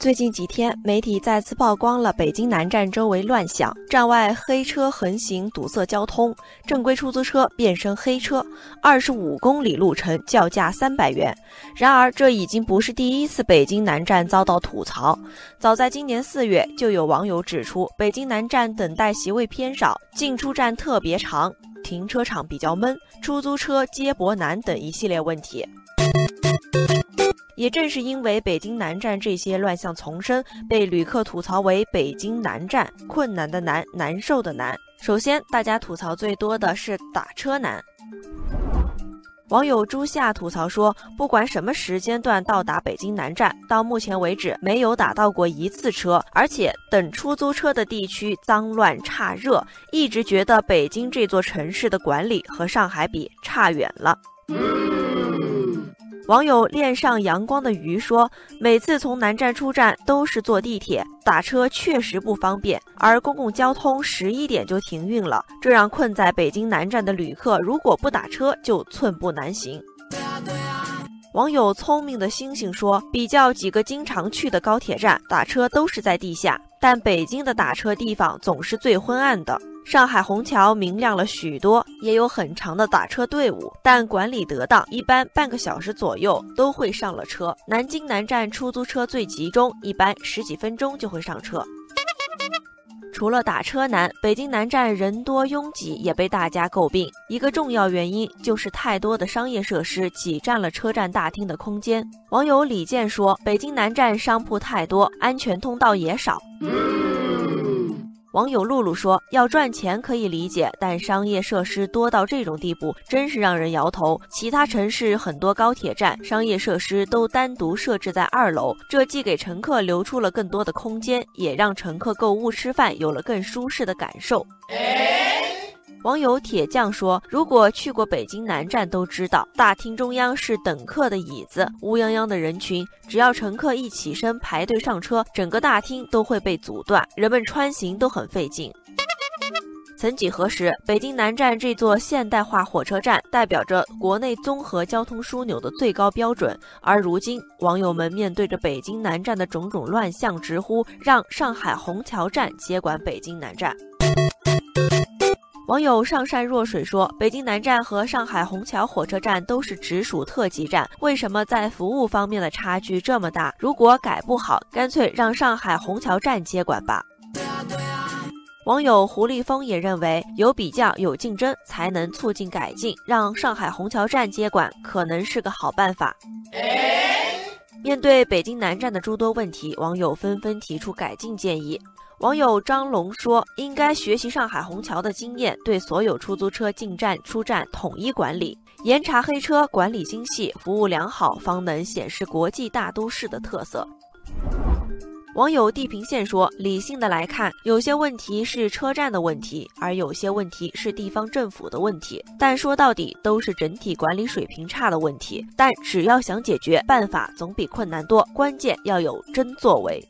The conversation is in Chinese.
最近几天，媒体再次曝光了北京南站周围乱象，站外黑车横行，堵塞交通；正规出租车变身黑车，二十五公里路程叫价三百元。然而，这已经不是第一次北京南站遭到吐槽。早在今年四月，就有网友指出，北京南站等待席位偏少，进出站特别长，停车场比较闷，出租车接驳难等一系列问题。也正是因为北京南站这些乱象丛生，被旅客吐槽为“北京南站”，困难的难，难受的难。首先，大家吐槽最多的是打车难。网友朱夏吐槽说，不管什么时间段到达北京南站，到目前为止没有打到过一次车，而且等出租车的地区脏乱差热，一直觉得北京这座城市的管理和上海比差远了。网友恋上阳光的鱼说：“每次从南站出站都是坐地铁，打车确实不方便，而公共交通十一点就停运了，这让困在北京南站的旅客如果不打车就寸步难行。”网友聪明的星星说：“比较几个经常去的高铁站，打车都是在地下，但北京的打车地方总是最昏暗的。”上海虹桥明亮了许多，也有很长的打车队伍，但管理得当，一般半个小时左右都会上了车。南京南站出租车最集中，一般十几分钟就会上车。除了打车难，北京南站人多拥挤也被大家诟病。一个重要原因就是太多的商业设施挤占了车站大厅的空间。网友李健说：“北京南站商铺太多，安全通道也少。”网友露露说：“要赚钱可以理解，但商业设施多到这种地步，真是让人摇头。其他城市很多高铁站商业设施都单独设置在二楼，这既给乘客留出了更多的空间，也让乘客购物吃饭有了更舒适的感受。”网友铁匠说：“如果去过北京南站，都知道大厅中央是等客的椅子，乌泱泱的人群，只要乘客一起身排队上车，整个大厅都会被阻断，人们穿行都很费劲。”曾几何时，北京南站这座现代化火车站代表着国内综合交通枢纽的最高标准，而如今，网友们面对着北京南站的种种乱象，直呼让上海虹桥站接管北京南站。网友上善若水说：“北京南站和上海虹桥火车站都是直属特级站，为什么在服务方面的差距这么大？如果改不好，干脆让上海虹桥站接管吧。”网友胡立峰也认为，有比较有竞争才能促进改进，让上海虹桥站接管可能是个好办法。面对北京南站的诸多问题，网友纷纷提出改进建议。网友张龙说：“应该学习上海虹桥的经验，对所有出租车进站出站统一管理，严查黑车，管理精细，服务良好，方能显示国际大都市的特色。”网友地平线说：“理性的来看，有些问题是车站的问题，而有些问题是地方政府的问题。但说到底，都是整体管理水平差的问题。但只要想解决，办法总比困难多。关键要有真作为。”